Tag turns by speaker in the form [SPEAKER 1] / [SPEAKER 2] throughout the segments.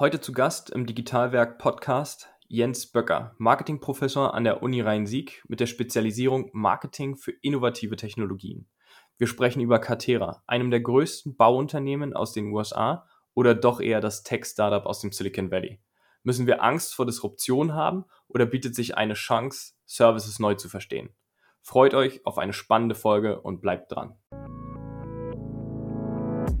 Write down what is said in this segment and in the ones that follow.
[SPEAKER 1] Heute zu Gast im Digitalwerk Podcast Jens Böcker, Marketingprofessor an der Uni Rhein-Sieg mit der Spezialisierung Marketing für innovative Technologien. Wir sprechen über Catera, einem der größten Bauunternehmen aus den USA oder doch eher das Tech-Startup aus dem Silicon Valley. Müssen wir Angst vor Disruption haben oder bietet sich eine Chance, Services neu zu verstehen? Freut euch auf eine spannende Folge und bleibt dran.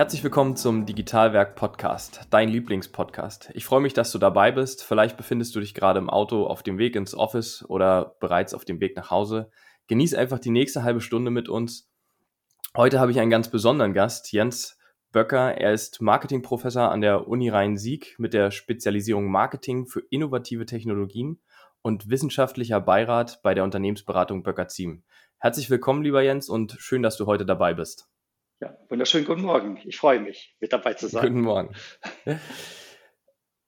[SPEAKER 1] Herzlich willkommen zum Digitalwerk Podcast, dein Lieblingspodcast. Ich freue mich, dass du dabei bist. Vielleicht befindest du dich gerade im Auto auf dem Weg ins Office oder bereits auf dem Weg nach Hause. Genieß einfach die nächste halbe Stunde mit uns. Heute habe ich einen ganz besonderen Gast, Jens Böcker. Er ist Marketingprofessor an der Uni Rhein-Sieg mit der Spezialisierung Marketing für innovative Technologien und wissenschaftlicher Beirat bei der Unternehmensberatung Böcker-Ziem. Herzlich willkommen, lieber Jens, und schön, dass du heute dabei bist.
[SPEAKER 2] Ja, wunderschönen guten Morgen. Ich freue mich, mit dabei zu sein.
[SPEAKER 1] Guten Morgen.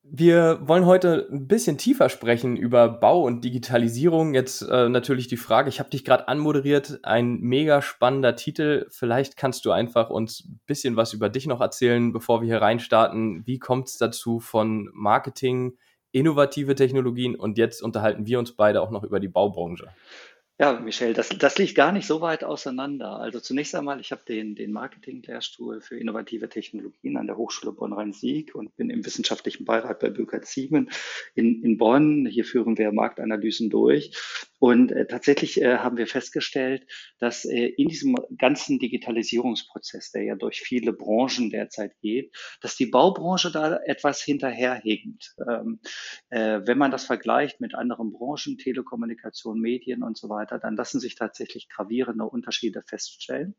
[SPEAKER 1] Wir wollen heute ein bisschen tiefer sprechen über Bau und Digitalisierung. Jetzt äh, natürlich die Frage, ich habe dich gerade anmoderiert, ein mega spannender Titel. Vielleicht kannst du einfach uns ein bisschen was über dich noch erzählen, bevor wir hier reinstarten. Wie kommt es dazu von Marketing, innovative Technologien und jetzt unterhalten wir uns beide auch noch über die Baubranche.
[SPEAKER 2] Ja, Michelle, das, das liegt gar nicht so weit auseinander. Also zunächst einmal, ich habe den, den Marketing-Lehrstuhl für innovative Technologien an der Hochschule Bonn-Rhein-Sieg und bin im wissenschaftlichen Beirat bei Bürger Ziemen in, in Bonn. Hier führen wir Marktanalysen durch. Und äh, tatsächlich äh, haben wir festgestellt, dass äh, in diesem ganzen Digitalisierungsprozess, der ja durch viele Branchen derzeit geht, dass die Baubranche da etwas hinterherhinkt. Ähm, äh, wenn man das vergleicht mit anderen Branchen, Telekommunikation, Medien und so weiter, dann lassen sich tatsächlich gravierende Unterschiede feststellen.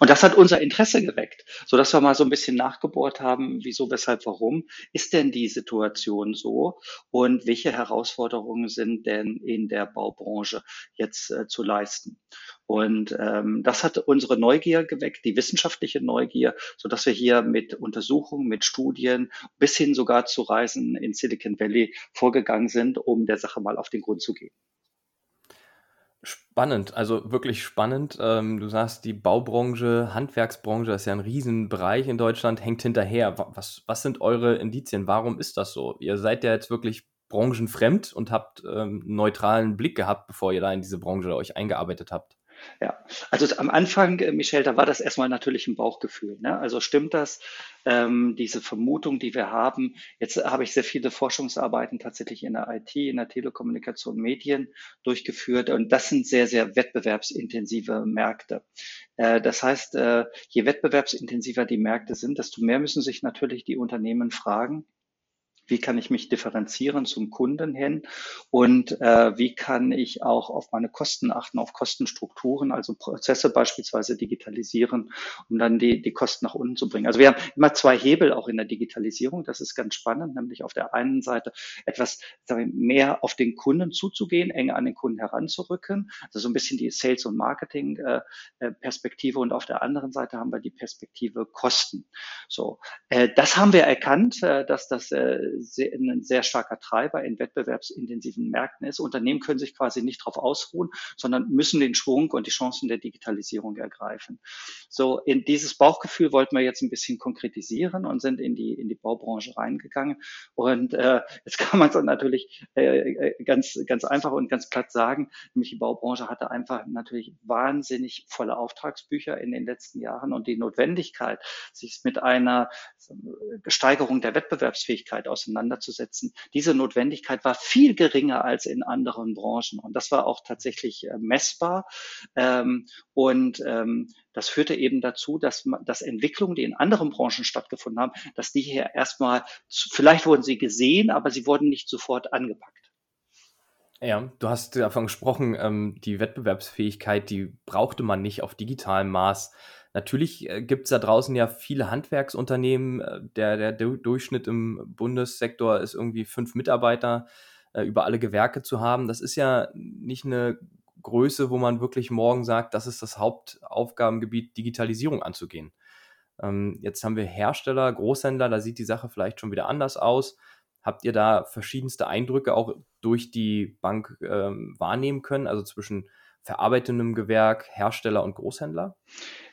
[SPEAKER 2] Und das hat unser Interesse geweckt, so dass wir mal so ein bisschen nachgebohrt haben, wieso, weshalb, warum ist denn die Situation so und welche Herausforderungen sind denn in der Baubranche jetzt äh, zu leisten. Und ähm, das hat unsere Neugier geweckt, die wissenschaftliche Neugier, so dass wir hier mit Untersuchungen, mit Studien bis hin sogar zu Reisen in Silicon Valley vorgegangen sind, um der Sache mal auf den Grund zu gehen.
[SPEAKER 1] Spannend, also wirklich spannend. Ähm, du sagst, die Baubranche, Handwerksbranche ist ja ein Riesenbereich in Deutschland, hängt hinterher. Was, was sind eure Indizien? Warum ist das so? Ihr seid ja jetzt wirklich branchenfremd und habt ähm, einen neutralen Blick gehabt, bevor ihr da in diese Branche euch eingearbeitet habt.
[SPEAKER 2] Ja, also am Anfang, äh, Michelle, da war das erstmal natürlich ein Bauchgefühl. Ne? Also stimmt das, ähm, diese Vermutung, die wir haben? Jetzt habe ich sehr viele Forschungsarbeiten tatsächlich in der IT, in der Telekommunikation, Medien durchgeführt und das sind sehr, sehr wettbewerbsintensive Märkte. Äh, das heißt, äh, je wettbewerbsintensiver die Märkte sind, desto mehr müssen sich natürlich die Unternehmen fragen, wie kann ich mich differenzieren zum Kunden hin und äh, wie kann ich auch auf meine Kosten achten, auf Kostenstrukturen, also Prozesse beispielsweise digitalisieren, um dann die, die Kosten nach unten zu bringen. Also wir haben immer zwei Hebel auch in der Digitalisierung, das ist ganz spannend, nämlich auf der einen Seite etwas mehr auf den Kunden zuzugehen, enger an den Kunden heranzurücken, also so ein bisschen die Sales- und Marketing-Perspektive äh, äh und auf der anderen Seite haben wir die Perspektive Kosten. So, äh, das haben wir erkannt, äh, dass das äh, sehr, ein sehr starker Treiber in wettbewerbsintensiven Märkten ist. Unternehmen können sich quasi nicht darauf ausruhen, sondern müssen den Schwung und die Chancen der Digitalisierung ergreifen. So, in dieses Bauchgefühl wollten wir jetzt ein bisschen konkretisieren und sind in die, in die Baubranche reingegangen. Und äh, jetzt kann man es natürlich äh, äh, ganz, ganz einfach und ganz platt sagen, nämlich die Baubranche hatte einfach natürlich wahnsinnig volle Auftragsbücher in den letzten Jahren und die Notwendigkeit, sich mit einer Steigerung der Wettbewerbsfähigkeit auseinanderzusetzen, auseinanderzusetzen. Diese Notwendigkeit war viel geringer als in anderen Branchen. Und das war auch tatsächlich äh, messbar. Ähm, und ähm, das führte eben dazu, dass, dass Entwicklungen, die in anderen Branchen stattgefunden haben, dass die hier erstmal, vielleicht wurden sie gesehen, aber sie wurden nicht sofort angepackt.
[SPEAKER 1] Ja, du hast davon gesprochen, ähm, die Wettbewerbsfähigkeit, die brauchte man nicht auf digitalem Maß. Natürlich äh, gibt es da draußen ja viele Handwerksunternehmen. Äh, der, der Durchschnitt im Bundessektor ist irgendwie fünf Mitarbeiter äh, über alle Gewerke zu haben. Das ist ja nicht eine Größe, wo man wirklich morgen sagt, das ist das Hauptaufgabengebiet, Digitalisierung anzugehen. Ähm, jetzt haben wir Hersteller, Großhändler, da sieht die Sache vielleicht schon wieder anders aus. Habt ihr da verschiedenste Eindrücke auch durch die Bank ähm, wahrnehmen können, also zwischen verarbeitendem Gewerk, Hersteller und Großhändler?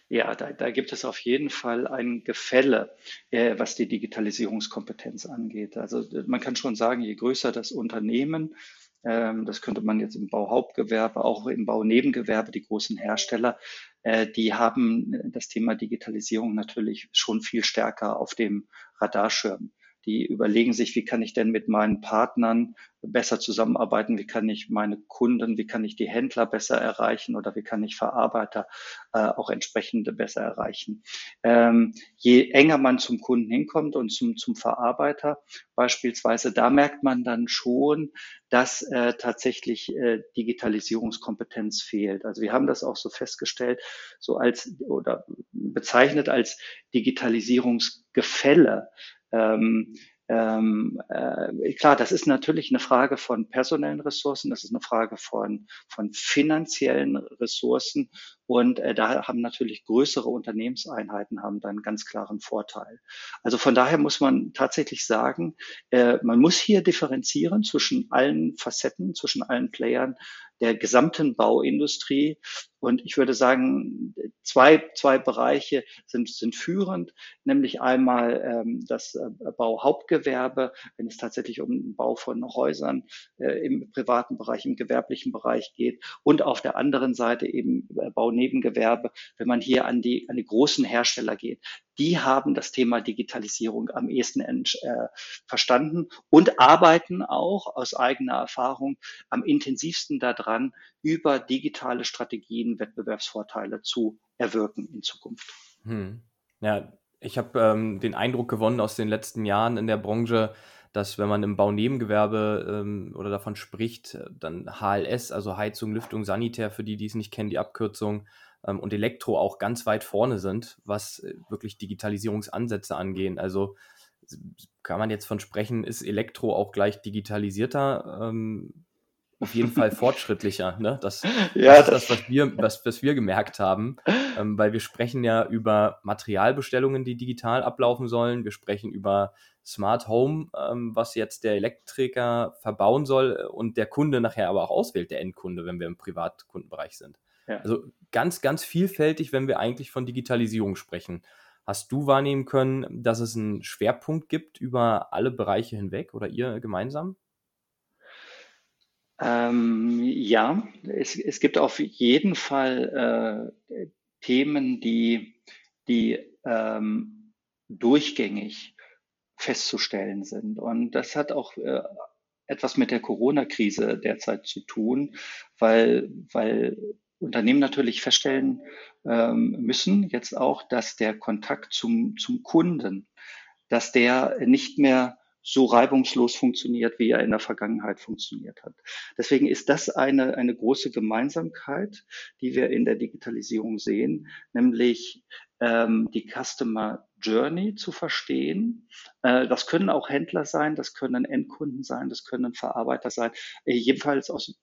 [SPEAKER 2] Ja, da, da gibt es auf jeden Fall ein Gefälle, äh, was die Digitalisierungskompetenz angeht. Also man kann schon sagen, je größer das Unternehmen, ähm, das könnte man jetzt im Bauhauptgewerbe, auch im Baunebengewerbe, die großen Hersteller, äh, die haben das Thema Digitalisierung natürlich schon viel stärker auf dem Radarschirm. Die überlegen sich, wie kann ich denn mit meinen Partnern besser zusammenarbeiten, wie kann ich meine Kunden, wie kann ich die Händler besser erreichen oder wie kann ich Verarbeiter äh, auch entsprechend besser erreichen. Ähm, je enger man zum Kunden hinkommt und zum, zum Verarbeiter beispielsweise, da merkt man dann schon, dass äh, tatsächlich äh, Digitalisierungskompetenz fehlt. Also wir haben das auch so festgestellt, so als oder bezeichnet als Digitalisierungsgefälle. Ähm, ähm, äh, klar, das ist natürlich eine Frage von personellen Ressourcen, das ist eine Frage von, von finanziellen Ressourcen und äh, da haben natürlich größere Unternehmenseinheiten haben dann ganz klaren Vorteil. Also von daher muss man tatsächlich sagen, äh, man muss hier differenzieren zwischen allen Facetten, zwischen allen Playern der gesamten Bauindustrie. Und ich würde sagen, zwei, zwei Bereiche sind, sind führend, nämlich einmal ähm, das äh, Bauhauptgewerbe, wenn es tatsächlich um den Bau von Häusern äh, im privaten Bereich, im gewerblichen Bereich geht. Und auf der anderen Seite eben äh, Baunebengewerbe, wenn man hier an die, an die großen Hersteller geht. Die haben das Thema Digitalisierung am ehesten äh, verstanden und arbeiten auch aus eigener Erfahrung am intensivsten daran, über digitale Strategien Wettbewerbsvorteile zu erwirken in Zukunft. Hm.
[SPEAKER 1] Ja, ich habe ähm, den Eindruck gewonnen aus den letzten Jahren in der Branche, dass wenn man im Baunebengewerbe ähm, oder davon spricht, dann HLS, also Heizung, Lüftung, Sanitär, für die, die es nicht kennen, die Abkürzung, ähm, und Elektro auch ganz weit vorne sind, was äh, wirklich Digitalisierungsansätze angehen. Also kann man jetzt von sprechen, ist Elektro auch gleich digitalisierter? Ähm, auf jeden Fall fortschrittlicher. Ne? Das, ja, das ist das, was wir, was, was wir gemerkt haben, ähm, weil wir sprechen ja über Materialbestellungen, die digital ablaufen sollen. Wir sprechen über Smart Home, ähm, was jetzt der Elektriker verbauen soll und der Kunde nachher aber auch auswählt, der Endkunde, wenn wir im Privatkundenbereich sind. Ja. Also ganz, ganz vielfältig, wenn wir eigentlich von Digitalisierung sprechen. Hast du wahrnehmen können, dass es einen Schwerpunkt gibt über alle Bereiche hinweg oder ihr gemeinsam?
[SPEAKER 2] Ähm, ja, es, es gibt auf jeden Fall äh, Themen, die, die ähm, durchgängig festzustellen sind. Und das hat auch äh, etwas mit der Corona-Krise derzeit zu tun, weil, weil Unternehmen natürlich feststellen ähm, müssen, jetzt auch, dass der Kontakt zum, zum Kunden, dass der nicht mehr so reibungslos funktioniert, wie er in der Vergangenheit funktioniert hat. Deswegen ist das eine, eine große Gemeinsamkeit, die wir in der Digitalisierung sehen, nämlich ähm, die Customer Journey zu verstehen. Äh, das können auch Händler sein, das können Endkunden sein, das können Verarbeiter sein, äh, jedenfalls aus,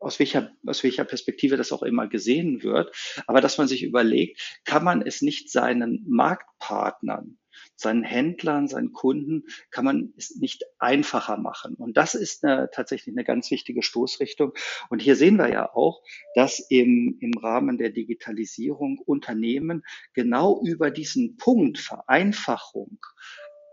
[SPEAKER 2] aus, welcher, aus welcher Perspektive das auch immer gesehen wird. Aber dass man sich überlegt, kann man es nicht seinen Marktpartnern seinen Händlern, seinen Kunden kann man es nicht einfacher machen. Und das ist eine, tatsächlich eine ganz wichtige Stoßrichtung. Und hier sehen wir ja auch, dass im, im Rahmen der Digitalisierung Unternehmen genau über diesen Punkt Vereinfachung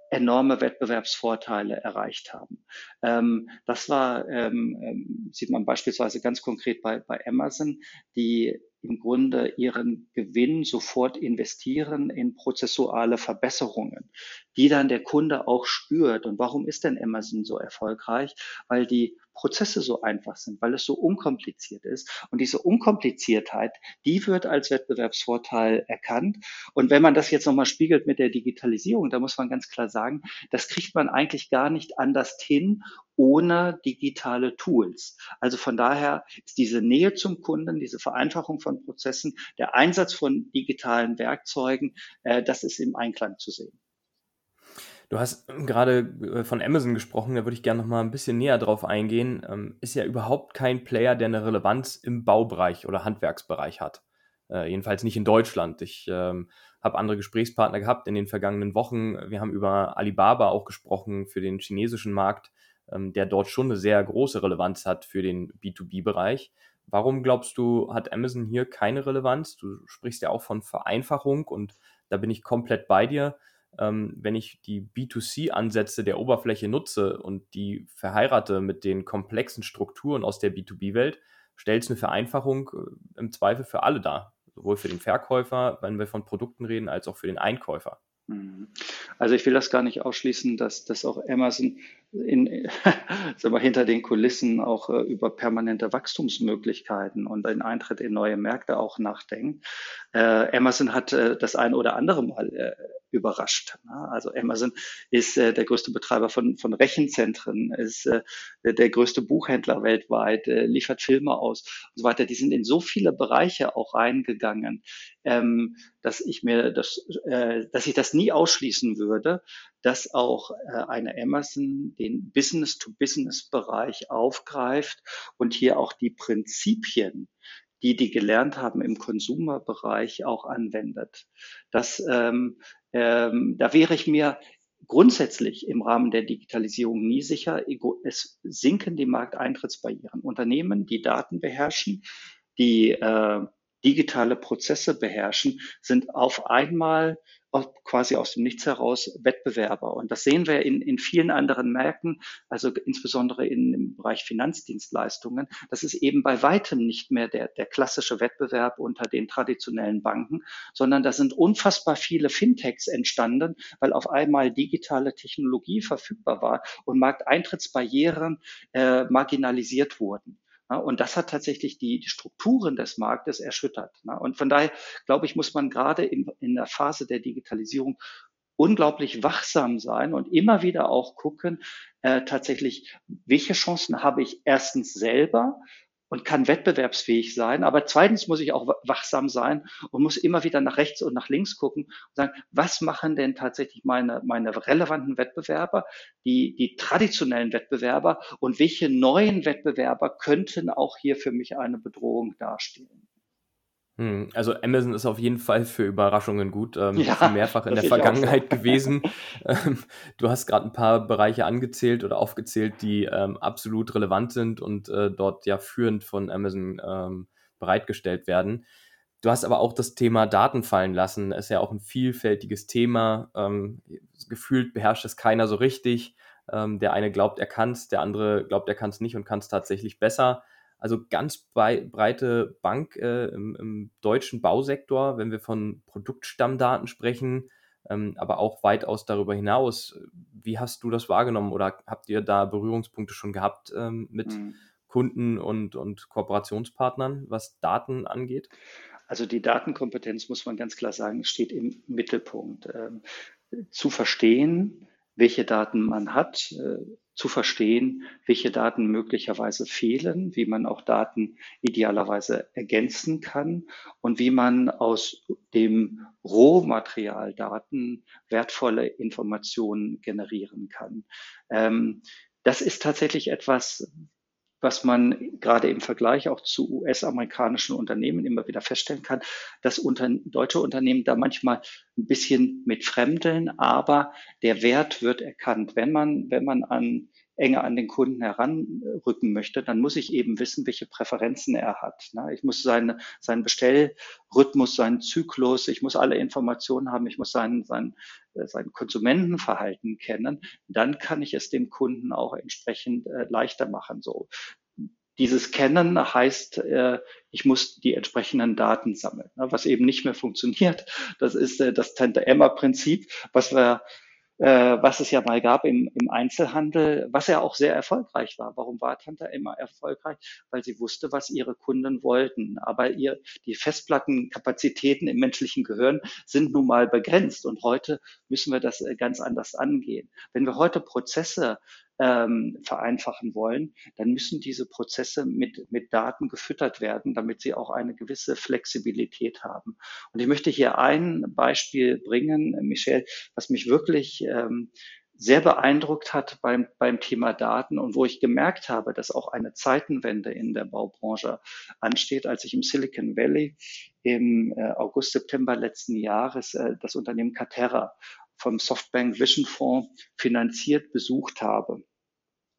[SPEAKER 2] enorme Wettbewerbsvorteile erreicht haben. Ähm, das war, ähm, ähm sieht man beispielsweise ganz konkret bei, bei Amazon, die im Grunde ihren Gewinn sofort investieren in prozessuale Verbesserungen, die dann der Kunde auch spürt. Und warum ist denn Amazon so erfolgreich? Weil die Prozesse so einfach sind, weil es so unkompliziert ist. Und diese Unkompliziertheit, die wird als Wettbewerbsvorteil erkannt. Und wenn man das jetzt nochmal spiegelt mit der Digitalisierung, da muss man ganz klar sagen, das kriegt man eigentlich gar nicht anders hin ohne digitale Tools. Also von daher ist diese Nähe zum Kunden, diese Vereinfachung von Prozessen, der Einsatz von digitalen Werkzeugen, äh, das ist im Einklang zu sehen.
[SPEAKER 1] Du hast gerade äh, von Amazon gesprochen, da würde ich gerne noch mal ein bisschen näher drauf eingehen. Ähm, ist ja überhaupt kein Player, der eine Relevanz im Baubereich oder Handwerksbereich hat. Äh, jedenfalls nicht in Deutschland. Ich ähm, habe andere Gesprächspartner gehabt in den vergangenen Wochen. Wir haben über Alibaba auch gesprochen für den chinesischen Markt, ähm, der dort schon eine sehr große Relevanz hat für den B2B-Bereich. Warum glaubst du, hat Amazon hier keine Relevanz? Du sprichst ja auch von Vereinfachung und da bin ich komplett bei dir ähm, wenn ich die B2C-Ansätze der Oberfläche nutze und die verheirate mit den komplexen Strukturen aus der B2B-Welt, stellt es eine Vereinfachung äh, im Zweifel für alle dar. Sowohl für den Verkäufer, wenn wir von Produkten reden, als auch für den Einkäufer.
[SPEAKER 2] Mhm. Also ich will das gar nicht ausschließen, dass, dass auch Amazon in, sag mal, hinter den Kulissen auch äh, über permanente Wachstumsmöglichkeiten und den Eintritt in neue Märkte auch nachdenkt. Äh, Amazon hat äh, das eine oder andere Mal äh, überrascht. Ne? Also Amazon ist äh, der größte Betreiber von, von Rechenzentren, ist äh, der größte Buchhändler weltweit, liefert Filme aus und so weiter. Die sind in so viele Bereiche auch reingegangen, ähm, dass ich mir das, dass ich das nie ausschließen würde, dass auch äh, eine Amazon den Business-to-Business-Bereich aufgreift und hier auch die Prinzipien die die gelernt haben im Konsumerbereich auch anwendet. Das ähm, ähm, da wäre ich mir grundsätzlich im Rahmen der Digitalisierung nie sicher. Es sinken die Markteintrittsbarrieren. Unternehmen, die Daten beherrschen, die äh, digitale Prozesse beherrschen, sind auf einmal quasi aus dem Nichts heraus Wettbewerber. Und das sehen wir in, in vielen anderen Märkten, also insbesondere in, im Bereich Finanzdienstleistungen. Das ist eben bei weitem nicht mehr der, der klassische Wettbewerb unter den traditionellen Banken, sondern da sind unfassbar viele Fintechs entstanden, weil auf einmal digitale Technologie verfügbar war und Markteintrittsbarrieren äh, marginalisiert wurden. Und das hat tatsächlich die, die Strukturen des Marktes erschüttert. Und von daher, glaube ich, muss man gerade in, in der Phase der Digitalisierung unglaublich wachsam sein und immer wieder auch gucken, äh, tatsächlich, welche Chancen habe ich erstens selber und kann wettbewerbsfähig sein. Aber zweitens muss ich auch wachsam sein und muss immer wieder nach rechts und nach links gucken und sagen, was machen denn tatsächlich meine, meine relevanten Wettbewerber, die, die traditionellen Wettbewerber und welche neuen Wettbewerber könnten auch hier für mich eine Bedrohung darstellen?
[SPEAKER 1] Hm, also Amazon ist auf jeden Fall für Überraschungen gut, ähm, ja, mehrfach in der Vergangenheit gewesen. Ähm, du hast gerade ein paar Bereiche angezählt oder aufgezählt, die ähm, absolut relevant sind und äh, dort ja führend von Amazon ähm, bereitgestellt werden. Du hast aber auch das Thema Daten fallen lassen. Ist ja auch ein vielfältiges Thema. Ähm, gefühlt beherrscht es keiner so richtig. Ähm, der eine glaubt, er kann es, der andere glaubt, er kann es nicht und kann es tatsächlich besser. Also ganz breite Bank äh, im, im, deutschen Bausektor, wenn wir von Produktstammdaten sprechen, ähm, aber auch weitaus darüber hinaus. Wie hast du das wahrgenommen oder habt ihr da Berührungspunkte schon gehabt ähm, mit mhm. Kunden und, und Kooperationspartnern, was Daten angeht?
[SPEAKER 2] Also die Datenkompetenz, muss man ganz klar sagen, steht im Mittelpunkt. Ähm, zu verstehen, welche Daten man hat, äh, zu verstehen, welche Daten möglicherweise fehlen, wie man auch Daten idealerweise ergänzen kann und wie man aus dem Rohmaterial Daten wertvolle Informationen generieren kann. Ähm, das ist tatsächlich etwas, was man gerade im Vergleich auch zu US-amerikanischen Unternehmen immer wieder feststellen kann, dass unter, deutsche Unternehmen da manchmal ein bisschen mit fremdeln, aber der Wert wird erkannt. Wenn man, wenn man an enger an den Kunden heranrücken möchte, dann muss ich eben wissen, welche Präferenzen er hat. Ne? Ich muss seine, seinen Bestellrhythmus, seinen Zyklus, ich muss alle Informationen haben, ich muss sein, sein, äh, sein Konsumentenverhalten kennen. Dann kann ich es dem Kunden auch entsprechend äh, leichter machen. So. Dieses Kennen heißt, äh, ich muss die entsprechenden Daten sammeln. Ne? Was eben nicht mehr funktioniert, das ist das Tante-Emma-Prinzip, was wir was es ja mal gab im, im Einzelhandel, was ja auch sehr erfolgreich war. Warum war Tante immer erfolgreich? Weil sie wusste, was ihre Kunden wollten. Aber ihr, die Festplattenkapazitäten im menschlichen Gehirn sind nun mal begrenzt. Und heute müssen wir das äh, ganz anders angehen. Wenn wir heute Prozesse ähm, vereinfachen wollen, dann müssen diese Prozesse mit, mit Daten gefüttert werden, damit sie auch eine gewisse Flexibilität haben. Und ich möchte hier ein Beispiel bringen, Michel, was mich wirklich ähm, sehr beeindruckt hat beim, beim Thema Daten und wo ich gemerkt habe, dass auch eine Zeitenwende in der Baubranche ansteht, als ich im Silicon Valley im äh, August, September letzten Jahres äh, das Unternehmen Caterra vom Softbank Vision Fonds finanziert besucht habe.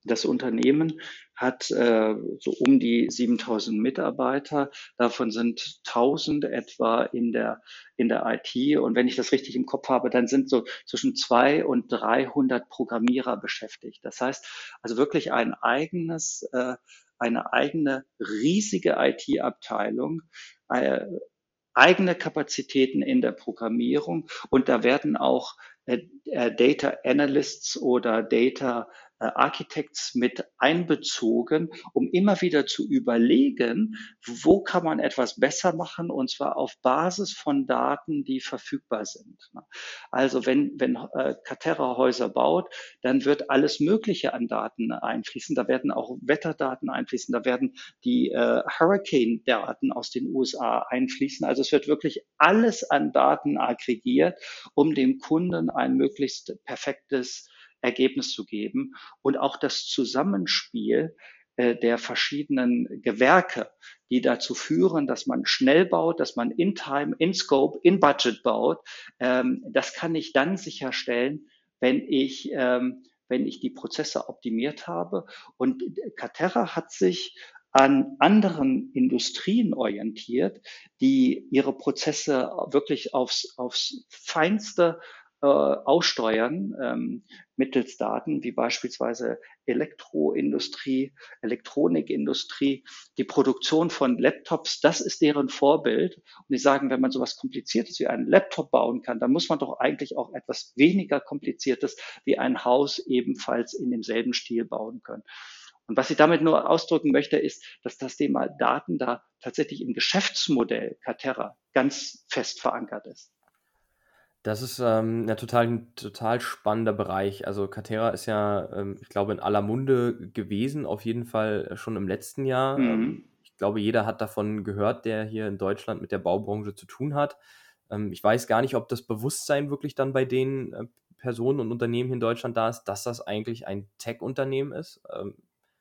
[SPEAKER 2] Das Unternehmen hat äh, so um die 7000 Mitarbeiter. Davon sind 1000 etwa in der, in der IT. Und wenn ich das richtig im Kopf habe, dann sind so zwischen 200 und 300 Programmierer beschäftigt. Das heißt also wirklich ein eigenes, äh, eine eigene riesige IT-Abteilung, äh, eigene Kapazitäten in der Programmierung. Und da werden auch äh, äh Data Analysts oder Data Architects mit einbezogen, um immer wieder zu überlegen, wo kann man etwas besser machen und zwar auf Basis von Daten, die verfügbar sind. Ne? Also wenn, wenn äh, Caterra Häuser baut, dann wird alles Mögliche an Daten einfließen. Da werden auch Wetterdaten einfließen, da werden die äh, Hurricane-Daten aus den USA einfließen. Also es wird wirklich alles an Daten aggregiert, um dem Kunden ein möglichst perfektes Ergebnis zu geben und auch das Zusammenspiel äh, der verschiedenen Gewerke, die dazu führen, dass man schnell baut, dass man in Time, in Scope, in Budget baut. Ähm, das kann ich dann sicherstellen, wenn ich, ähm, wenn ich die Prozesse optimiert habe. Und Caterra hat sich an anderen Industrien orientiert, die ihre Prozesse wirklich aufs, aufs Feinste äh, aussteuern ähm, mittels Daten, wie beispielsweise Elektroindustrie, Elektronikindustrie, die Produktion von Laptops, das ist deren Vorbild. Und die sagen, wenn man sowas Kompliziertes wie einen Laptop bauen kann, dann muss man doch eigentlich auch etwas weniger Kompliziertes wie ein Haus ebenfalls in demselben Stil bauen können. Und was ich damit nur ausdrücken möchte, ist, dass das Thema Daten da tatsächlich im Geschäftsmodell Caterra ganz fest verankert ist.
[SPEAKER 1] Das ist ähm, ja total, ein total spannender Bereich. Also Catera ist ja, ähm, ich glaube, in aller Munde gewesen, auf jeden Fall schon im letzten Jahr. Ähm, mhm. ich glaube, jeder hat davon gehört, der hier in Deutschland mit der Baubranche zu tun hat. Ähm, ich weiß gar nicht, ob das Bewusstsein wirklich dann bei den äh, Personen und Unternehmen hier in Deutschland da ist, dass das eigentlich ein Tech-Unternehmen ist.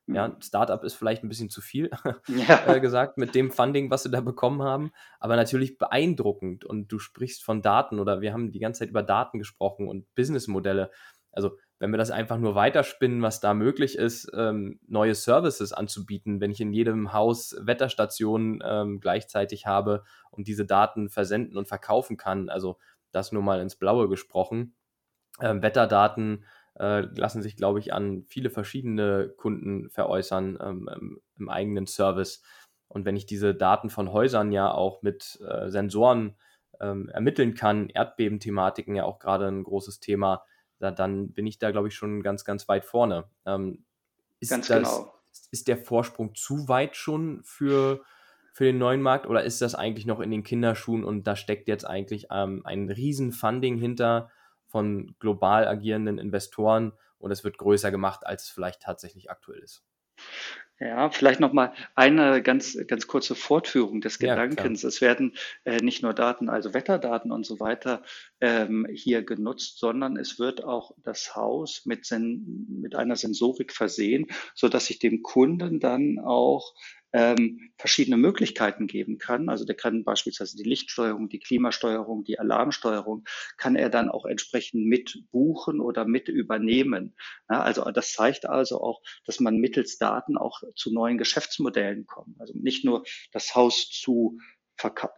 [SPEAKER 1] Ja, mhm. Startup ist vielleicht ein bisschen zu viel ja. äh, gesagt mit dem Funding, was sie da bekommen haben, aber natürlich beeindruckend. Und du sprichst von Daten oder wir haben die ganze Zeit über Daten gesprochen und Businessmodelle. Also wenn wir das einfach nur weiterspinnen, was da möglich ist, ähm, neue Services anzubieten, wenn ich in jedem Haus Wetterstationen ähm, gleichzeitig habe und diese Daten versenden und verkaufen kann, also das nur mal ins Blaue gesprochen, ähm, Wetterdaten äh, lassen sich, glaube ich, an viele verschiedene Kunden veräußern ähm, im eigenen Service. Und wenn ich diese Daten von Häusern ja auch mit äh, Sensoren ähm, ermitteln kann, Erdbebenthematiken ja auch gerade ein großes Thema, da, dann bin ich da, glaube ich, schon ganz, ganz weit vorne. Ähm, ist ganz das, genau. Ist der Vorsprung zu weit schon für, für den neuen Markt oder ist das eigentlich noch in den Kinderschuhen und da steckt jetzt eigentlich ähm, ein Riesen-Funding hinter, von global agierenden Investoren und es wird größer gemacht, als es vielleicht tatsächlich aktuell ist.
[SPEAKER 2] Ja, vielleicht noch mal eine ganz, ganz kurze Fortführung des Gedankens. Ja, es werden äh, nicht nur Daten, also Wetterdaten und so weiter ähm, hier genutzt, sondern es wird auch das Haus mit, Sen mit einer Sensorik versehen, so dass ich dem Kunden dann auch ähm, verschiedene Möglichkeiten geben kann. Also der kann beispielsweise die Lichtsteuerung, die Klimasteuerung, die Alarmsteuerung, kann er dann auch entsprechend mit buchen oder mit übernehmen. Ja, also das zeigt also auch, dass man mittels Daten auch zu neuen Geschäftsmodellen kommt. Also nicht nur das Haus zu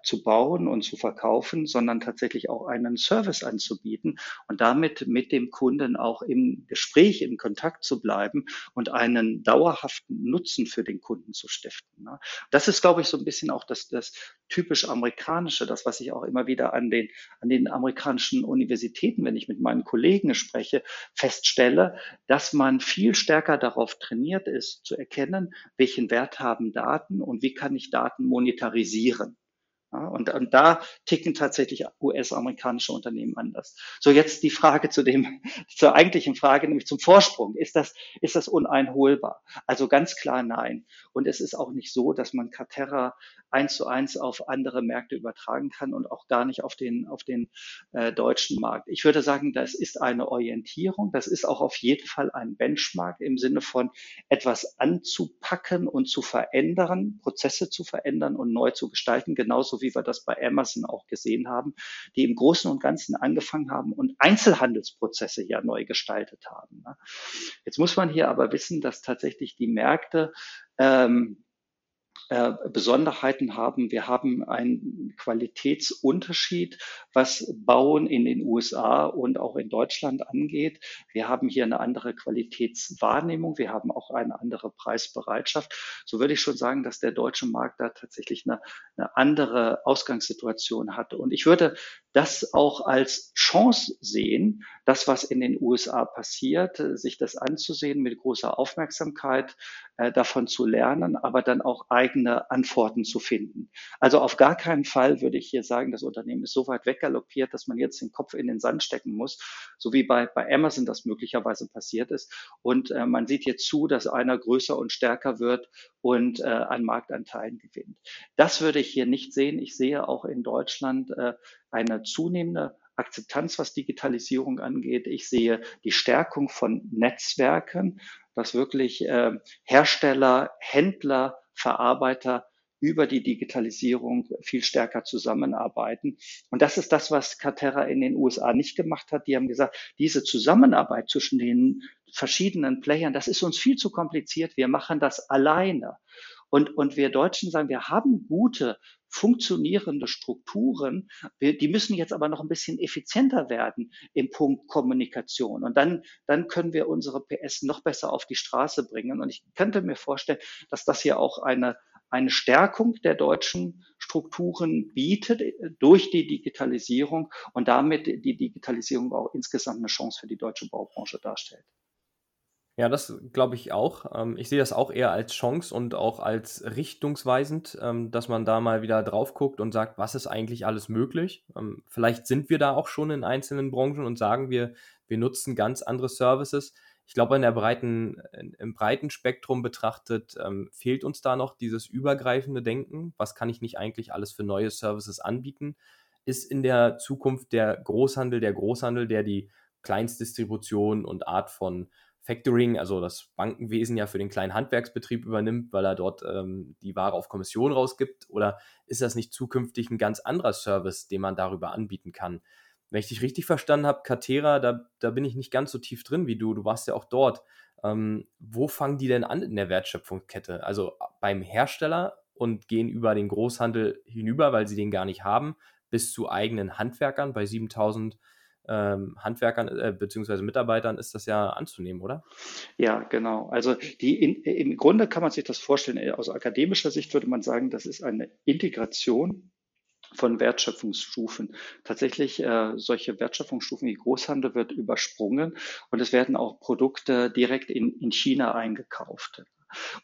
[SPEAKER 2] zu bauen und zu verkaufen, sondern tatsächlich auch einen Service anzubieten und damit mit dem Kunden auch im Gespräch, im Kontakt zu bleiben und einen dauerhaften Nutzen für den Kunden zu stiften. Ne? Das ist, glaube ich, so ein bisschen auch das, das typisch amerikanische, das, was ich auch immer wieder an den, an den amerikanischen Universitäten, wenn ich mit meinen Kollegen spreche, feststelle, dass man viel stärker darauf trainiert ist, zu erkennen, welchen Wert haben Daten und wie kann ich Daten monetarisieren. Ja, und, und da ticken tatsächlich US-amerikanische Unternehmen anders. So jetzt die Frage zu dem, zur eigentlichen Frage, nämlich zum Vorsprung. Ist das, ist das uneinholbar? Also ganz klar nein. Und es ist auch nicht so, dass man Caterra eins zu eins auf andere Märkte übertragen kann und auch gar nicht auf den, auf den äh, deutschen Markt. Ich würde sagen, das ist eine Orientierung. Das ist auch auf jeden Fall ein Benchmark im Sinne von etwas anzupacken und zu verändern, Prozesse zu verändern und neu zu gestalten, genauso wie wir das bei Amazon auch gesehen haben, die im Großen und Ganzen angefangen haben und Einzelhandelsprozesse ja neu gestaltet haben. Ne? Jetzt muss man hier aber wissen, dass tatsächlich die Märkte ähm, äh, Besonderheiten haben. Wir haben einen Qualitätsunterschied, was Bauen in den USA und auch in Deutschland angeht. Wir haben hier eine andere Qualitätswahrnehmung. Wir haben auch eine andere Preisbereitschaft. So würde ich schon sagen, dass der deutsche Markt da tatsächlich eine, eine andere Ausgangssituation hat. Und ich würde das auch als Chance sehen, das, was in den USA passiert, sich das anzusehen mit großer Aufmerksamkeit, äh, davon zu lernen, aber dann auch eigene Antworten zu finden. Also auf gar keinen Fall würde ich hier sagen, das Unternehmen ist so weit weggaloppiert, dass man jetzt den Kopf in den Sand stecken muss, so wie bei, bei Amazon das möglicherweise passiert ist. Und äh, man sieht jetzt zu, dass einer größer und stärker wird und äh, an Marktanteilen gewinnt. Das würde ich hier nicht sehen. Ich sehe auch in Deutschland äh, eine zunehmende Akzeptanz, was Digitalisierung angeht. Ich sehe die Stärkung von Netzwerken, dass wirklich äh, Hersteller, Händler, Verarbeiter über die Digitalisierung viel stärker zusammenarbeiten. Und das ist das, was Caterra in den USA nicht gemacht hat. Die haben gesagt, diese Zusammenarbeit zwischen den verschiedenen Playern, das ist uns viel zu kompliziert. Wir machen das alleine. Und, und wir Deutschen sagen, wir haben gute, funktionierende Strukturen. Wir, die müssen jetzt aber noch ein bisschen effizienter werden im Punkt Kommunikation. Und dann, dann können wir unsere PS noch besser auf die Straße bringen. Und ich könnte mir vorstellen, dass das hier auch eine, eine Stärkung der deutschen Strukturen bietet durch die Digitalisierung und damit die Digitalisierung auch insgesamt eine Chance für die deutsche Baubranche darstellt.
[SPEAKER 1] Ja, das glaube ich auch. Ähm, ich sehe das auch eher als Chance und auch als richtungsweisend, ähm, dass man da mal wieder drauf guckt und sagt, was ist eigentlich alles möglich? Ähm, vielleicht sind wir da auch schon in einzelnen Branchen und sagen wir, wir nutzen ganz andere Services. Ich glaube, in der breiten, im breiten Spektrum betrachtet fehlt uns da noch dieses übergreifende Denken. Was kann ich nicht eigentlich alles für neue Services anbieten? Ist in der Zukunft der Großhandel der Großhandel, der die Kleinstdistribution und Art von Factoring, also das Bankenwesen ja für den kleinen Handwerksbetrieb übernimmt, weil er dort ähm, die Ware auf Kommission rausgibt? Oder ist das nicht zukünftig ein ganz anderer Service, den man darüber anbieten kann? Wenn ich dich richtig verstanden habe, Catera, da, da bin ich nicht ganz so tief drin wie du. Du warst ja auch dort. Ähm, wo fangen die denn an in der Wertschöpfungskette? Also beim Hersteller und gehen über den Großhandel hinüber, weil sie den gar nicht haben, bis zu eigenen Handwerkern bei 7000 ähm, Handwerkern äh, bzw. Mitarbeitern ist das ja anzunehmen, oder?
[SPEAKER 2] Ja, genau. Also die in, im Grunde kann man sich das vorstellen, äh, aus akademischer Sicht würde man sagen, das ist eine Integration von Wertschöpfungsstufen. Tatsächlich äh, solche Wertschöpfungsstufen wie Großhandel wird übersprungen und es werden auch Produkte direkt in, in China eingekauft.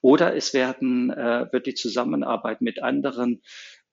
[SPEAKER 2] Oder es werden, äh, wird die Zusammenarbeit mit anderen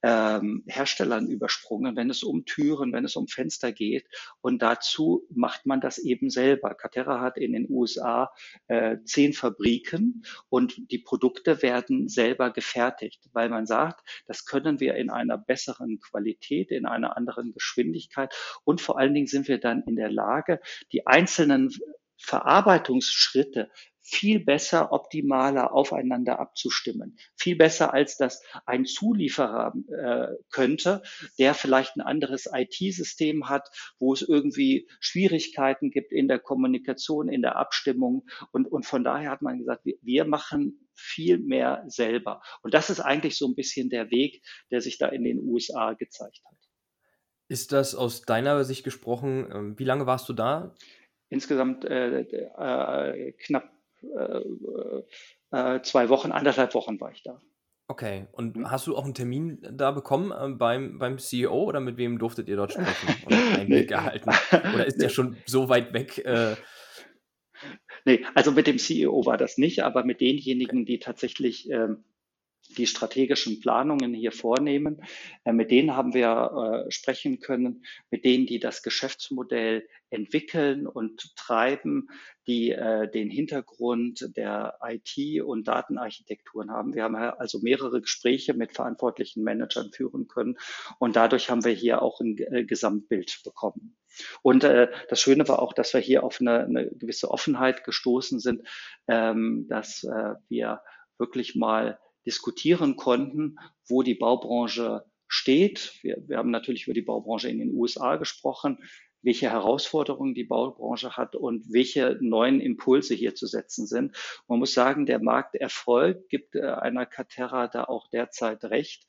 [SPEAKER 2] ähm, Herstellern übersprungen, wenn es um Türen, wenn es um Fenster geht. Und dazu macht man das eben selber. Caterra hat in den USA äh, zehn Fabriken und die Produkte werden selber gefertigt, weil man sagt, das können wir in einer besseren Qualität, in einer anderen Geschwindigkeit und vor allen Dingen sind wir dann in der Lage, die einzelnen Verarbeitungsschritte viel besser, optimaler aufeinander abzustimmen. Viel besser, als das ein Zulieferer äh, könnte, der vielleicht ein anderes IT-System hat, wo es irgendwie Schwierigkeiten gibt in der Kommunikation, in der Abstimmung. Und, und von daher hat man gesagt, wir, wir machen viel mehr selber. Und das ist eigentlich so ein bisschen der Weg, der sich da in den USA gezeigt hat.
[SPEAKER 1] Ist das aus deiner Sicht gesprochen, ähm, wie lange warst du da?
[SPEAKER 2] Insgesamt äh, äh, knapp äh, äh, zwei Wochen, anderthalb Wochen war ich da.
[SPEAKER 1] Okay, und mhm. hast du auch einen Termin da bekommen äh, beim, beim CEO oder mit wem durftet ihr dort sprechen und einen Blick erhalten? Oder ist der schon so weit weg? Äh...
[SPEAKER 2] Nee, also mit dem CEO war das nicht, aber mit denjenigen, die tatsächlich ähm, die strategischen Planungen hier vornehmen. Äh, mit denen haben wir äh, sprechen können, mit denen, die das Geschäftsmodell entwickeln und treiben, die äh, den Hintergrund der IT- und Datenarchitekturen haben. Wir haben also mehrere Gespräche mit verantwortlichen Managern führen können und dadurch haben wir hier auch ein Gesamtbild bekommen. Und äh, das Schöne war auch, dass wir hier auf eine, eine gewisse Offenheit gestoßen sind, ähm, dass äh, wir wirklich mal diskutieren konnten, wo die Baubranche steht. Wir, wir haben natürlich über die Baubranche in den USA gesprochen, welche Herausforderungen die Baubranche hat und welche neuen Impulse hier zu setzen sind. Man muss sagen, der Markterfolg gibt äh, einer Caterra da auch derzeit recht.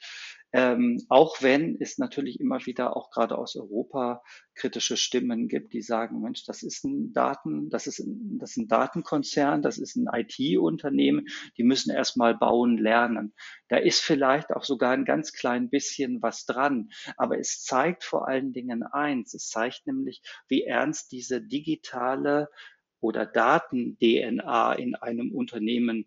[SPEAKER 2] Ähm, auch wenn es natürlich immer wieder auch gerade aus Europa kritische Stimmen gibt, die sagen, Mensch, das ist ein Daten, das ist ein, das ist ein Datenkonzern, das ist ein IT-Unternehmen, die müssen erstmal bauen lernen. Da ist vielleicht auch sogar ein ganz klein bisschen was dran. Aber es zeigt vor allen Dingen eins. Es zeigt nämlich, wie ernst diese digitale oder Daten-DNA in einem Unternehmen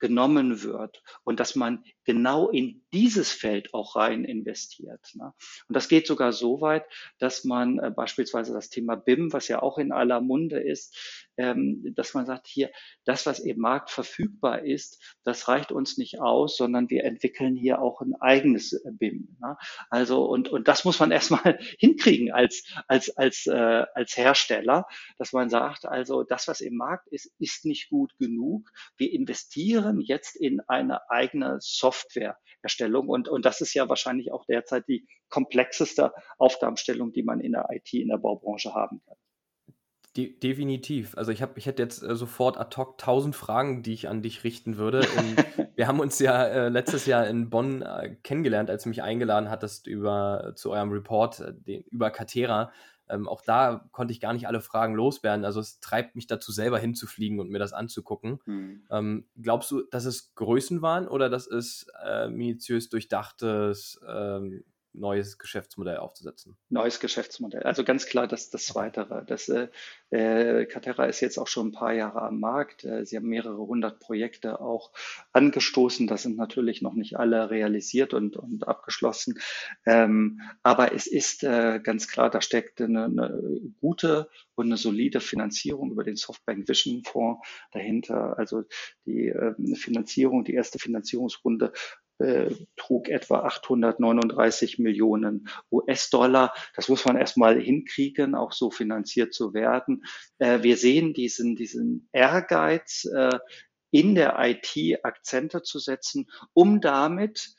[SPEAKER 2] genommen wird und dass man genau in dieses Feld auch rein investiert. Ne? Und das geht sogar so weit, dass man äh, beispielsweise das Thema BIM, was ja auch in aller Munde ist, ähm, dass man sagt, hier, das, was im Markt verfügbar ist, das reicht uns nicht aus, sondern wir entwickeln hier auch ein eigenes äh, BIM. Ne? Also, und, und das muss man erstmal hinkriegen als, als, als, äh, als Hersteller, dass man sagt, also das, was im Markt ist, ist nicht gut genug. Wir investieren jetzt in eine eigene Softwareerstellung und, und das ist ja wahrscheinlich auch derzeit die komplexeste Aufgabenstellung, die man in der IT, in der Baubranche haben kann.
[SPEAKER 1] De definitiv. Also ich habe, ich hätte jetzt äh, sofort ad hoc tausend Fragen, die ich an dich richten würde. wir haben uns ja äh, letztes Jahr in Bonn äh, kennengelernt, als du mich eingeladen hattest über zu eurem Report äh, den, über Catera. Ähm, auch da konnte ich gar nicht alle Fragen loswerden. Also es treibt mich dazu, selber hinzufliegen und mir das anzugucken. Mhm. Ähm, glaubst du, dass es Größen waren oder dass es äh, minutiös durchdachtes ähm, neues Geschäftsmodell aufzusetzen.
[SPEAKER 2] Neues Geschäftsmodell. Also ganz klar das, das Weitere. Das, äh, äh, Catera ist jetzt auch schon ein paar Jahre am Markt. Äh, sie haben mehrere hundert Projekte auch angestoßen. Das sind natürlich noch nicht alle realisiert und, und abgeschlossen. Ähm, aber es ist äh, ganz klar, da steckt eine, eine gute und eine solide Finanzierung über den Softbank Vision Fonds dahinter. Also die äh, Finanzierung, die erste Finanzierungsrunde äh, trug etwa 839 Millionen US-Dollar. Das muss man erstmal hinkriegen, auch so finanziert zu werden. Äh, wir sehen diesen, diesen Ehrgeiz, äh, in der IT Akzente zu setzen, um damit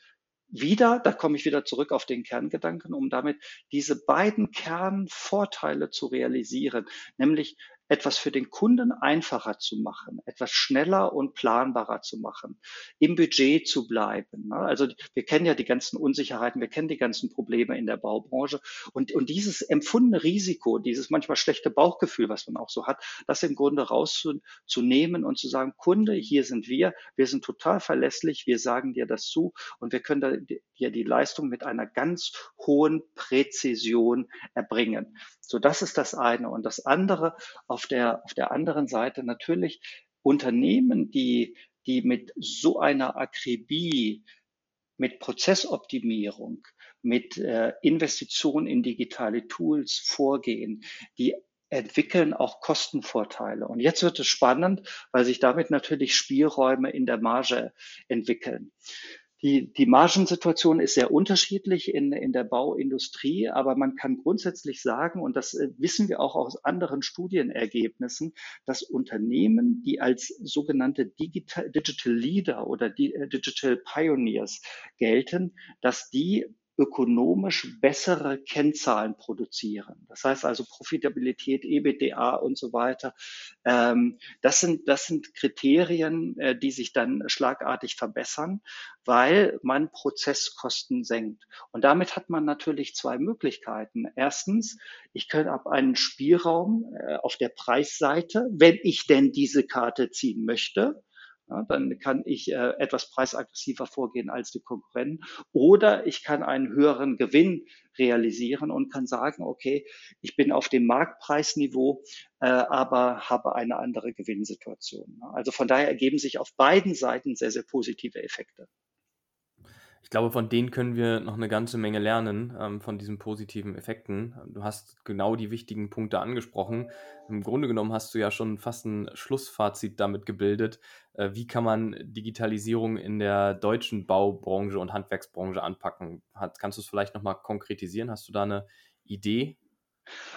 [SPEAKER 2] wieder, da komme ich wieder zurück auf den Kerngedanken, um damit diese beiden Kernvorteile zu realisieren, nämlich etwas für den Kunden einfacher zu machen, etwas schneller und planbarer zu machen, im Budget zu bleiben. Ne? Also wir kennen ja die ganzen Unsicherheiten, wir kennen die ganzen Probleme in der Baubranche und, und dieses empfundene Risiko, dieses manchmal schlechte Bauchgefühl, was man auch so hat, das im Grunde rauszunehmen und zu sagen, Kunde, hier sind wir, wir sind total verlässlich, wir sagen dir das zu und wir können dir die Leistung mit einer ganz hohen Präzision erbringen. So, das ist das eine. Und das andere auf der, auf der anderen Seite natürlich Unternehmen, die, die mit so einer Akribie, mit Prozessoptimierung, mit äh, Investitionen in digitale Tools vorgehen, die entwickeln auch Kostenvorteile. Und jetzt wird es spannend, weil sich damit natürlich Spielräume in der Marge entwickeln. Die, die Margensituation ist sehr unterschiedlich in, in der Bauindustrie, aber man kann grundsätzlich sagen, und das äh, wissen wir auch aus anderen Studienergebnissen, dass Unternehmen, die als sogenannte Digital, Digital Leader oder äh, Digital Pioneers gelten, dass die ökonomisch bessere Kennzahlen produzieren. Das heißt also Profitabilität, EBITDA und so weiter. Ähm, das sind, das sind Kriterien, äh, die sich dann schlagartig verbessern, weil man Prozesskosten senkt. Und damit hat man natürlich zwei Möglichkeiten. Erstens, ich kann ab einen Spielraum äh, auf der Preisseite, wenn ich denn diese Karte ziehen möchte, ja, dann kann ich äh, etwas preisaggressiver vorgehen als die Konkurrenten. Oder ich kann einen höheren Gewinn realisieren und kann sagen, okay, ich bin auf dem Marktpreisniveau, äh, aber habe eine andere Gewinnsituation. Also von daher ergeben sich auf beiden Seiten sehr, sehr positive Effekte.
[SPEAKER 1] Ich glaube, von denen können wir noch eine ganze Menge lernen, ähm, von diesen positiven Effekten. Du hast genau die wichtigen Punkte angesprochen. Im Grunde genommen hast du ja schon fast ein Schlussfazit damit gebildet. Äh, wie kann man Digitalisierung in der deutschen Baubranche und Handwerksbranche anpacken? Hat, kannst du es vielleicht nochmal konkretisieren? Hast du da eine Idee,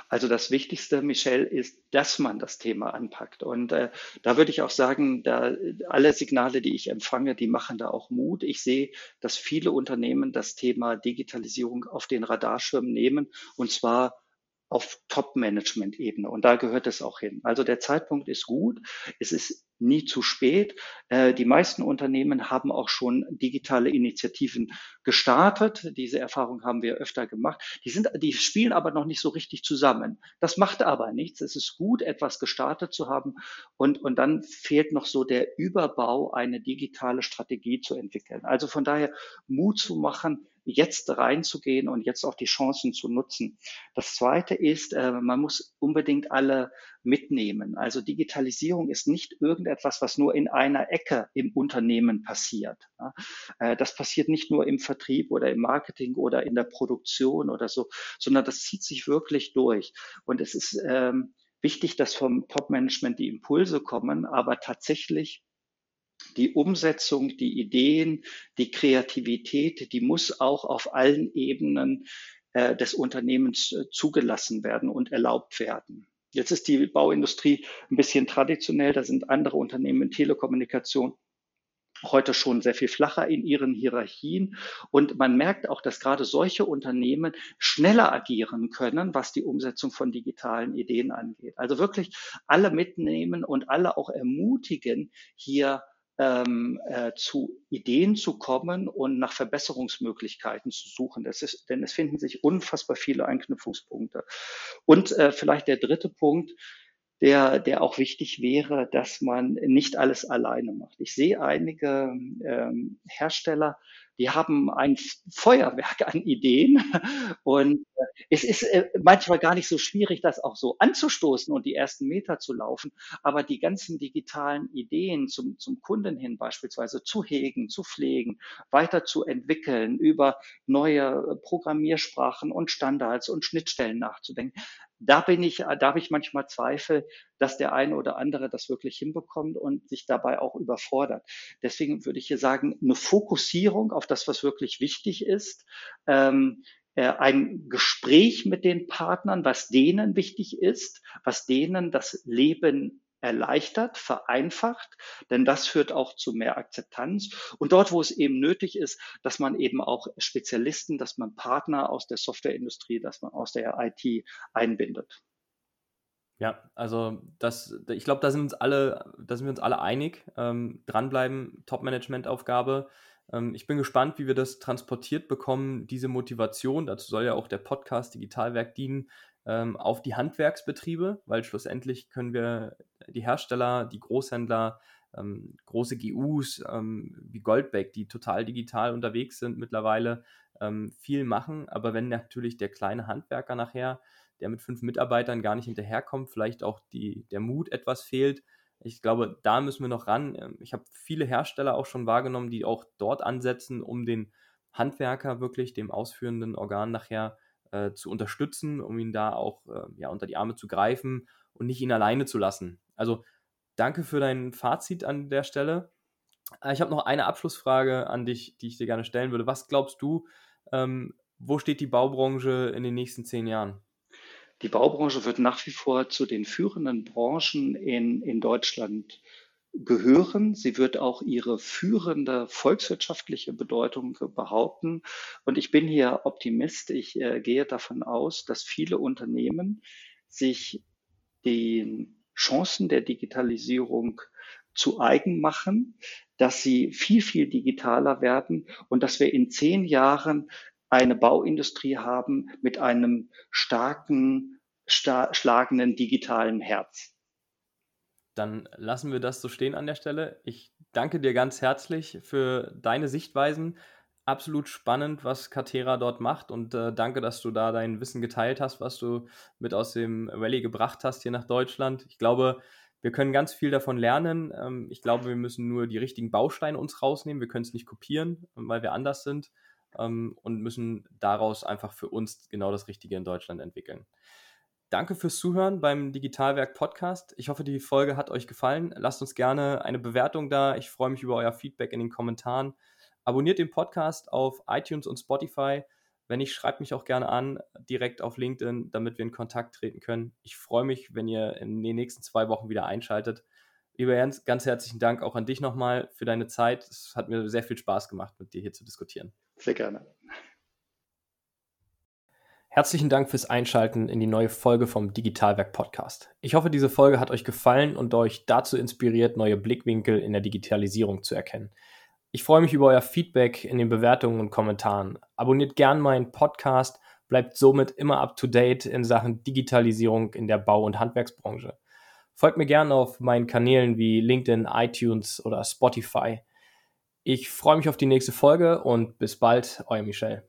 [SPEAKER 2] also das Wichtigste, Michelle, ist, dass man das Thema anpackt. Und äh, da würde ich auch sagen, da alle Signale, die ich empfange, die machen da auch Mut. Ich sehe, dass viele Unternehmen das Thema Digitalisierung auf den Radarschirm nehmen und zwar auf Top-Management-Ebene. Und da gehört es auch hin. Also der Zeitpunkt ist gut. Es ist nie zu spät. Äh, die meisten Unternehmen haben auch schon digitale Initiativen gestartet. Diese Erfahrung haben wir öfter gemacht. Die sind, die spielen aber noch nicht so richtig zusammen. Das macht aber nichts. Es ist gut, etwas gestartet zu haben. Und, und dann fehlt noch so der Überbau, eine digitale Strategie zu entwickeln. Also von daher Mut zu machen, jetzt reinzugehen und jetzt auch die Chancen zu nutzen. Das Zweite ist, äh, man muss unbedingt alle mitnehmen. Also Digitalisierung ist nicht irgendetwas, was nur in einer Ecke im Unternehmen passiert. Äh, das passiert nicht nur im Vertrieb oder im Marketing oder in der Produktion oder so, sondern das zieht sich wirklich durch. Und es ist ähm, wichtig, dass vom Top-Management die Impulse kommen, aber tatsächlich die Umsetzung, die Ideen, die Kreativität, die muss auch auf allen Ebenen äh, des Unternehmens äh, zugelassen werden und erlaubt werden. Jetzt ist die Bauindustrie ein bisschen traditionell, da sind andere Unternehmen in Telekommunikation heute schon sehr viel flacher in ihren Hierarchien. Und man merkt auch, dass gerade solche Unternehmen schneller agieren können, was die Umsetzung von digitalen Ideen angeht. Also wirklich alle mitnehmen und alle auch ermutigen, hier ähm, äh, zu Ideen zu kommen und nach Verbesserungsmöglichkeiten zu suchen. Das ist, denn es finden sich unfassbar viele Anknüpfungspunkte. Und äh, vielleicht der dritte Punkt, der, der auch wichtig wäre, dass man nicht alles alleine macht. Ich sehe einige ähm, Hersteller, die haben ein Feuerwerk an Ideen und äh, es ist äh, manchmal gar nicht so schwierig, das auch so anzustoßen und die ersten Meter zu laufen. Aber die ganzen digitalen Ideen zum, zum Kunden hin beispielsweise zu hegen, zu pflegen, weiterzuentwickeln, über neue Programmiersprachen und Standards und Schnittstellen nachzudenken, da bin ich, da habe ich manchmal Zweifel, dass der eine oder andere das wirklich hinbekommt und sich dabei auch überfordert. Deswegen würde ich hier sagen, eine Fokussierung auf das, was wirklich wichtig ist, ähm, äh, ein Gespräch mit den Partnern, was denen wichtig ist, was denen das Leben erleichtert, vereinfacht, denn das führt auch zu mehr Akzeptanz. Und dort, wo es eben nötig ist, dass man eben auch Spezialisten, dass man Partner aus der Softwareindustrie, dass man aus der IT einbindet.
[SPEAKER 1] Ja, also das, ich glaube, da sind uns alle, da sind wir uns alle einig. Ähm, dranbleiben, Top-Management-Aufgabe. Ähm, ich bin gespannt, wie wir das transportiert bekommen, diese Motivation. Dazu soll ja auch der Podcast Digitalwerk dienen, ähm, auf die Handwerksbetriebe, weil schlussendlich können wir die Hersteller, die Großhändler, ähm, große GUs ähm, wie Goldbeck, die total digital unterwegs sind mittlerweile, ähm, viel machen. Aber wenn natürlich der kleine Handwerker nachher, der mit fünf Mitarbeitern gar nicht hinterherkommt, vielleicht auch die, der Mut etwas fehlt, ich glaube, da müssen wir noch ran. Ähm, ich habe viele Hersteller auch schon wahrgenommen, die auch dort ansetzen, um den Handwerker wirklich, dem ausführenden Organ nachher äh, zu unterstützen, um ihn da auch äh, ja, unter die Arme zu greifen und nicht ihn alleine zu lassen. Also danke für dein Fazit an der Stelle. Äh, ich habe noch eine Abschlussfrage an dich, die ich dir gerne stellen würde. Was glaubst du, ähm, wo steht die Baubranche in den nächsten zehn Jahren?
[SPEAKER 2] Die Baubranche wird nach wie vor zu den führenden Branchen in, in Deutschland gehören. Sie wird auch ihre führende volkswirtschaftliche Bedeutung behaupten. Und ich bin hier Optimist. Ich äh, gehe davon aus, dass viele Unternehmen sich den Chancen der Digitalisierung zu eigen machen, dass sie viel, viel digitaler werden und dass wir in zehn Jahren eine Bauindustrie haben mit einem starken, star schlagenden digitalen Herz.
[SPEAKER 1] Dann lassen wir das so stehen an der Stelle. Ich danke dir ganz herzlich für deine Sichtweisen. Absolut spannend, was Katera dort macht und äh, danke, dass du da dein Wissen geteilt hast, was du mit aus dem Rallye gebracht hast hier nach Deutschland. Ich glaube, Wir können ganz viel davon lernen. Ähm, ich glaube, wir müssen nur die richtigen Bausteine uns rausnehmen. Wir können es nicht kopieren, weil wir anders sind ähm, und müssen daraus einfach für uns genau das Richtige in Deutschland entwickeln. Danke fürs Zuhören beim Digitalwerk Podcast. Ich hoffe, die Folge hat euch gefallen. Lasst uns gerne eine Bewertung da. Ich freue mich über euer Feedback in den Kommentaren. Abonniert den Podcast auf iTunes und Spotify. Wenn nicht, schreibt mich auch gerne an, direkt auf LinkedIn, damit wir in Kontakt treten können. Ich freue mich, wenn ihr in den nächsten zwei Wochen wieder einschaltet. Lieber Ernst, ganz herzlichen Dank auch an dich nochmal für deine Zeit. Es hat mir sehr viel Spaß gemacht, mit dir hier zu diskutieren.
[SPEAKER 2] Sehr gerne.
[SPEAKER 1] Herzlichen Dank fürs Einschalten in die neue Folge vom Digitalwerk Podcast. Ich hoffe, diese Folge hat euch gefallen und euch dazu inspiriert, neue Blickwinkel in der Digitalisierung zu erkennen. Ich freue mich über euer Feedback in den Bewertungen und Kommentaren. Abonniert gern meinen Podcast, bleibt somit immer up to date in Sachen Digitalisierung in der Bau- und Handwerksbranche. Folgt mir gern auf meinen Kanälen wie LinkedIn, iTunes oder Spotify. Ich freue mich auf die nächste Folge und bis bald, euer Michel.